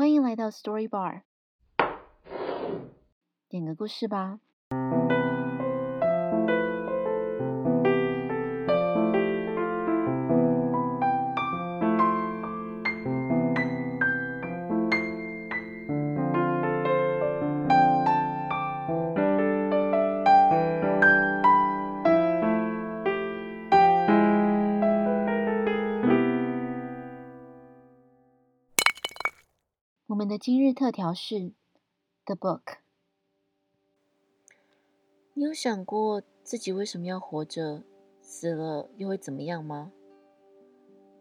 欢迎来到 Story Bar，点个故事吧。我们的今日特调是 The Book。你有想过自己为什么要活着？死了又会怎么样吗？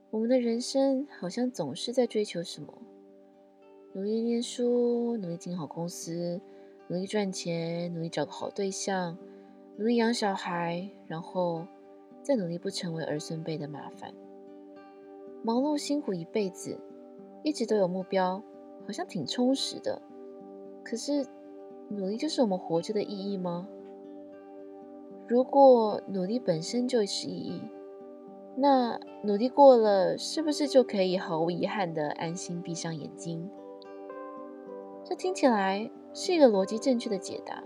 我们的人生好像总是在追求什么：努力念书，努力进好公司，努力赚钱，努力找个好对象，努力养小孩，然后再努力不成为儿孙辈的麻烦。忙碌辛苦一辈子，一直都有目标。好像挺充实的，可是努力就是我们活着的意义吗？如果努力本身就是意义，那努力过了，是不是就可以毫无遗憾的安心闭上眼睛？这听起来是一个逻辑正确的解答。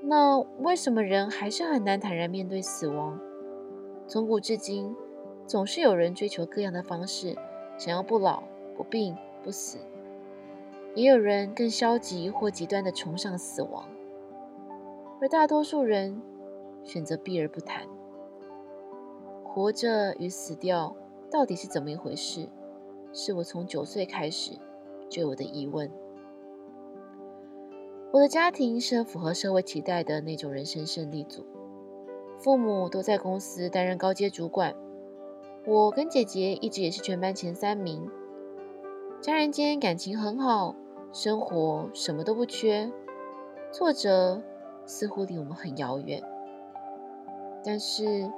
那为什么人还是很难坦然面对死亡？从古至今，总是有人追求各样的方式，想要不老、不病、不死。也有人更消极或极端的崇尚死亡，而大多数人选择避而不谈。活着与死掉到底是怎么一回事？是我从九岁开始就有的疑问。我的家庭是很符合社会期待的那种人生胜利组，父母都在公司担任高阶主管，我跟姐姐一直也是全班前三名，家人间感情很好。生活什么都不缺，挫折似乎离我们很遥远。但是，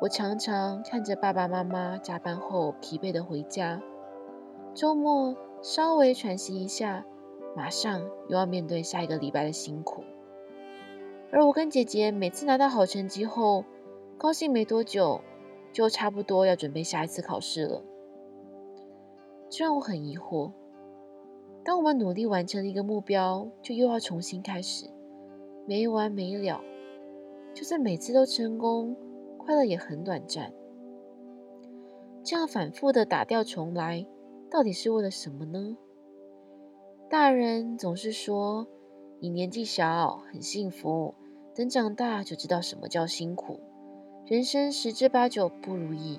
我常常看着爸爸妈妈加班后疲惫的回家，周末稍微喘息一下，马上又要面对下一个礼拜的辛苦。而我跟姐姐每次拿到好成绩后，高兴没多久，就差不多要准备下一次考试了。这让我很疑惑。当我们努力完成了一个目标，就又要重新开始，没完没了。就算每次都成功，快乐也很短暂。这样反复的打掉重来，到底是为了什么呢？大人总是说，你年纪小很幸福，等长大就知道什么叫辛苦，人生十之八九不如意。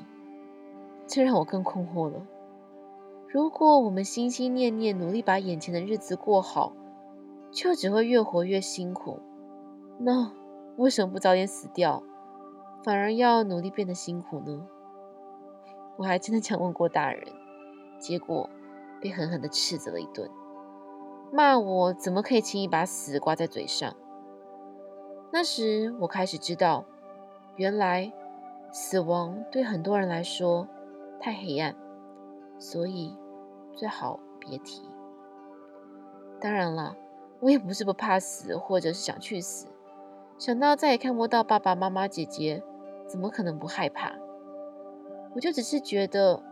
这让我更困惑了。如果我们心心念念努力把眼前的日子过好，就只会越活越辛苦。那为什么不早点死掉，反而要努力变得辛苦呢？我还真的这样问过大人，结果被狠狠地斥责了一顿，骂我怎么可以轻易把死挂在嘴上。那时我开始知道，原来死亡对很多人来说太黑暗。所以最好别提。当然了，我也不是不怕死，或者是想去死。想到再也看不到爸爸妈妈、姐姐，怎么可能不害怕？我就只是觉得，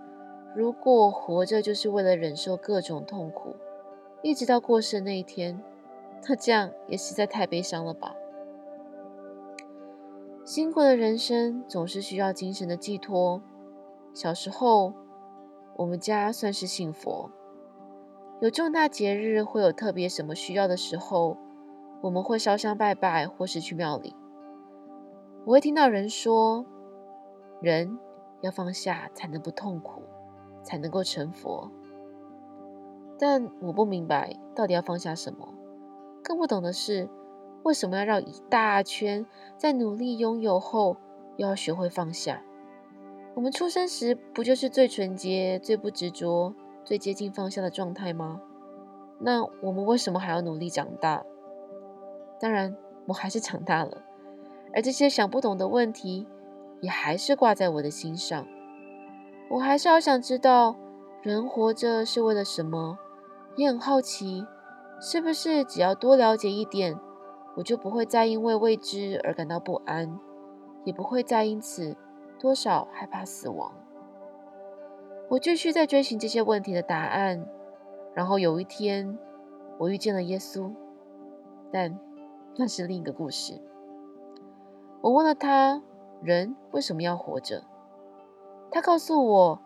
如果活着就是为了忍受各种痛苦，一直到过世那一天，那这样也实在太悲伤了吧。辛苦的人生总是需要精神的寄托。小时候。我们家算是信佛，有重大节日会有特别什么需要的时候，我们会烧香拜拜，或是去庙里。我会听到人说，人要放下才能不痛苦，才能够成佛。但我不明白到底要放下什么，更不懂的是为什么要绕一大圈，在努力拥有后，又要学会放下。我们出生时不就是最纯洁、最不执着、最接近放下的状态吗？那我们为什么还要努力长大？当然，我还是长大了，而这些想不懂的问题也还是挂在我的心上。我还是好想知道，人活着是为了什么？也很好奇，是不是只要多了解一点，我就不会再因为未知而感到不安，也不会再因此。多少害怕死亡，我继续在追寻这些问题的答案，然后有一天，我遇见了耶稣，但那是另一个故事。我问了他：“人为什么要活着？”他告诉我：“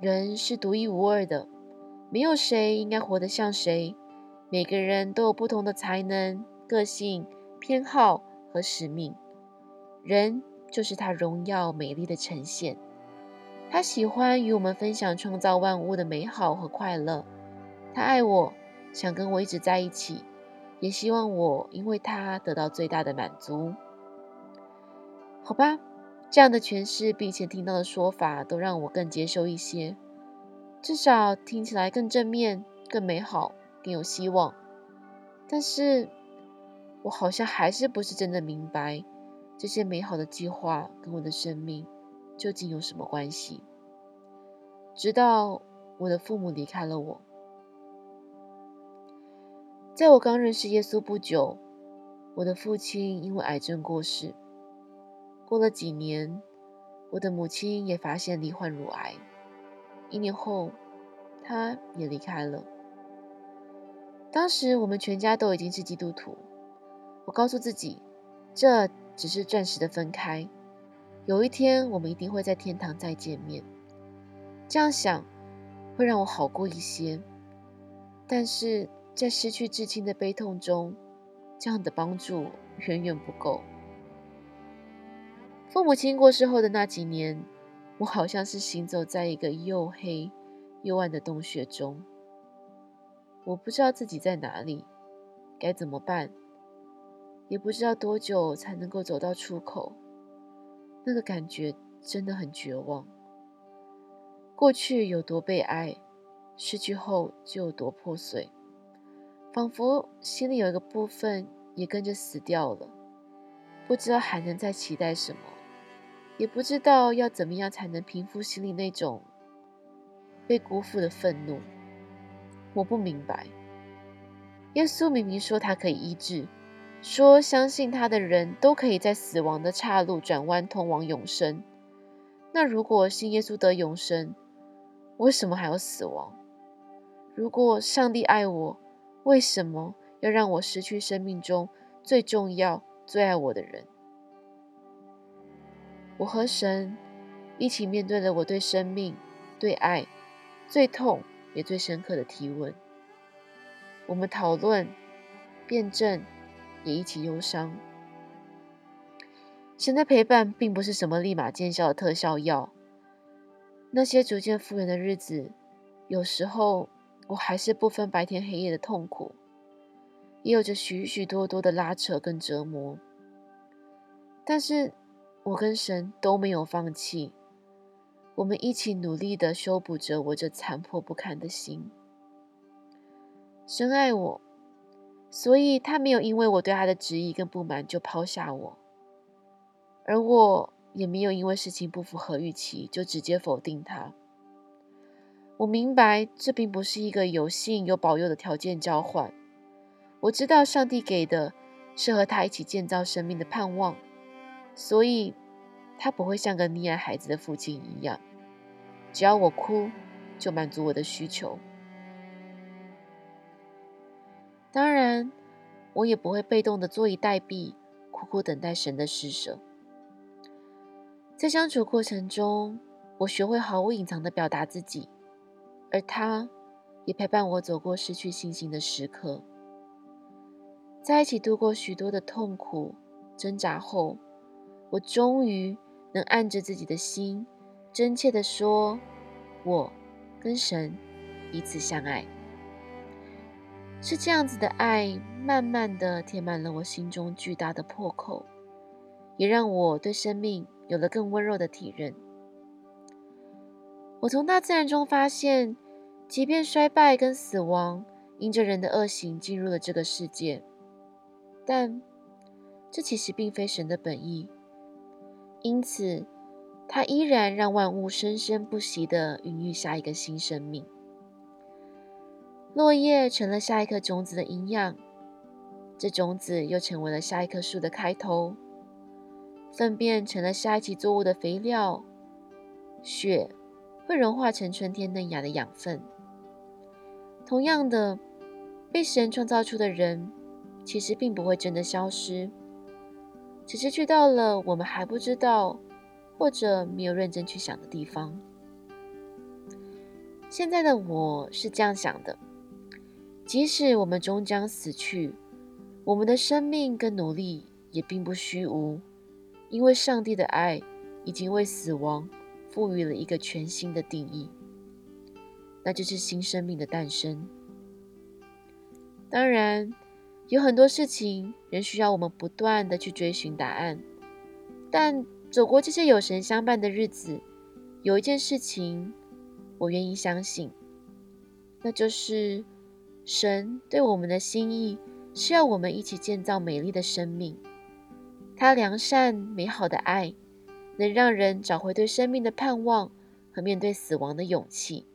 人是独一无二的，没有谁应该活得像谁。每个人都有不同的才能、个性、偏好和使命。人就是他荣耀美丽的呈现。他喜欢与我们分享创造万物的美好和快乐。他爱我，想跟我一直在一起，也希望我因为他得到最大的满足。”好吧，这样的诠释并且听到的说法都让我更接受一些，至少听起来更正面、更美好、更有希望。但是，我好像还是不是真的明白这些美好的计划跟我的生命究竟有什么关系。直到我的父母离开了我，在我刚认识耶稣不久，我的父亲因为癌症过世。过了几年，我的母亲也发现罹患乳癌。一年后，她也离开了。当时我们全家都已经是基督徒。我告诉自己，这只是暂时的分开，有一天我们一定会在天堂再见面。这样想会让我好过一些。但是在失去至亲的悲痛中，这样的帮助远远不够。父母亲过世后的那几年，我好像是行走在一个又黑又暗的洞穴中。我不知道自己在哪里，该怎么办，也不知道多久才能够走到出口。那个感觉真的很绝望。过去有多悲哀，失去后就有多破碎，仿佛心里有一个部分也跟着死掉了，不知道还能再期待什么。也不知道要怎么样才能平复心里那种被辜负的愤怒。我不明白，耶稣明明说他可以医治，说相信他的人都可以在死亡的岔路转弯通往永生。那如果信耶稣得永生，为什么还要死亡？如果上帝爱我，为什么要让我失去生命中最重要、最爱我的人？我和神一起面对了我对生命、对爱最痛也最深刻的提问。我们讨论、辩证，也一起忧伤。神的陪伴并不是什么立马见效的特效药。那些逐渐复原的日子，有时候我还是不分白天黑夜的痛苦，也有着许许多多的拉扯跟折磨。但是，我跟神都没有放弃，我们一起努力的修补着我这残破不堪的心。神爱我，所以他没有因为我对他的质疑跟不满就抛下我，而我也没有因为事情不符合预期就直接否定他。我明白这并不是一个有信有保佑的条件交换。我知道上帝给的是和他一起建造生命的盼望。所以，他不会像个溺爱孩子的父亲一样，只要我哭，就满足我的需求。当然，我也不会被动的坐以待毙，苦苦等待神的施舍。在相处过程中，我学会毫无隐藏的表达自己，而他也陪伴我走过失去信心的时刻，在一起度过许多的痛苦挣扎后。我终于能按着自己的心，真切的说：“我跟神彼此相爱。”是这样子的爱，慢慢地填满了我心中巨大的破口，也让我对生命有了更温柔的体认。我从大自然中发现，即便衰败跟死亡因着人的恶行进入了这个世界，但这其实并非神的本意。因此，他依然让万物生生不息地孕育下一个新生命。落叶成了下一颗种子的营养，这种子又成为了下一棵树的开头。粪便成了下一期作物的肥料，雪会融化成春天嫩芽的养分。同样的，被神创造出的人，其实并不会真的消失，只是去到了我们还不知道或者没有认真去想的地方。现在的我是这样想的：即使我们终将死去，我们的生命跟努力也并不虚无，因为上帝的爱已经为死亡赋予了一个全新的定义。那就是新生命的诞生。当然，有很多事情仍需要我们不断地去追寻答案。但走过这些有神相伴的日子，有一件事情我愿意相信，那就是神对我们的心意是要我们一起建造美丽的生命。他良善美好的爱，能让人找回对生命的盼望和面对死亡的勇气。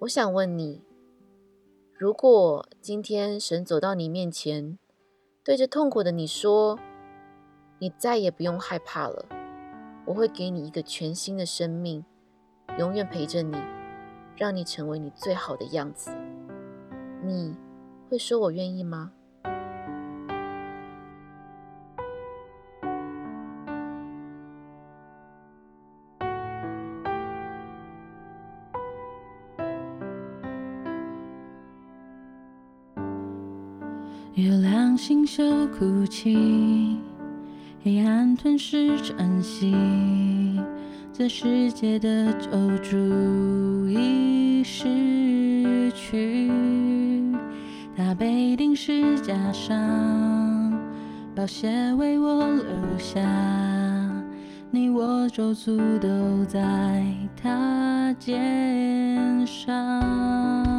我想问你：如果今天神走到你面前，对着痛苦的你说：“你再也不用害怕了，我会给你一个全新的生命，永远陪着你，让你成为你最好的样子。”你会说我愿意吗？月亮星宿哭泣，黑暗吞噬晨曦，这世界的救主已失去，他被钉十字架上，宝血为我留下，你我咒诅都在他肩上。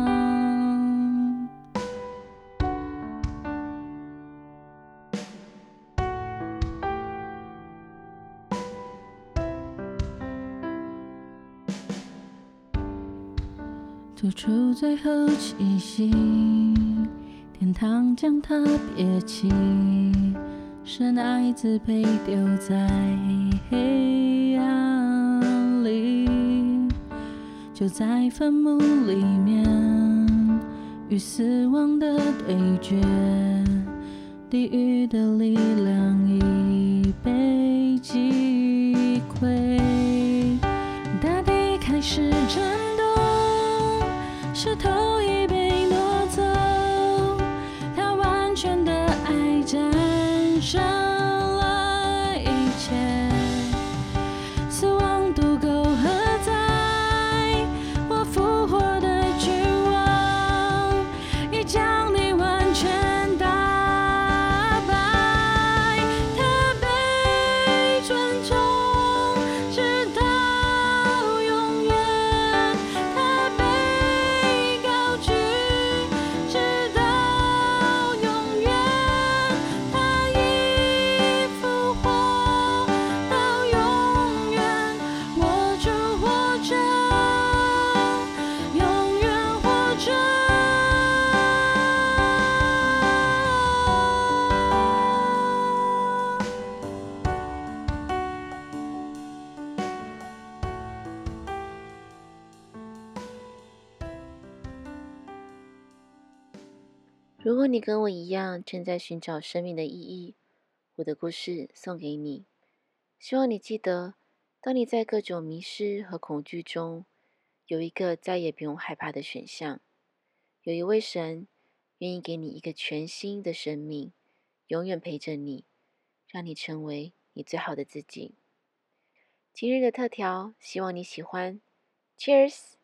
吐出最后气息，天堂将它撇弃，神爱自被丢在黑暗里，就在坟墓里面与死亡的对决，地狱的力量已你跟我一样正在寻找生命的意义，我的故事送给你。希望你记得，当你在各种迷失和恐惧中，有一个再也不用害怕的选项。有一位神愿意给你一个全新的生命，永远陪着你，让你成为你最好的自己。今日的特调，希望你喜欢。Cheers。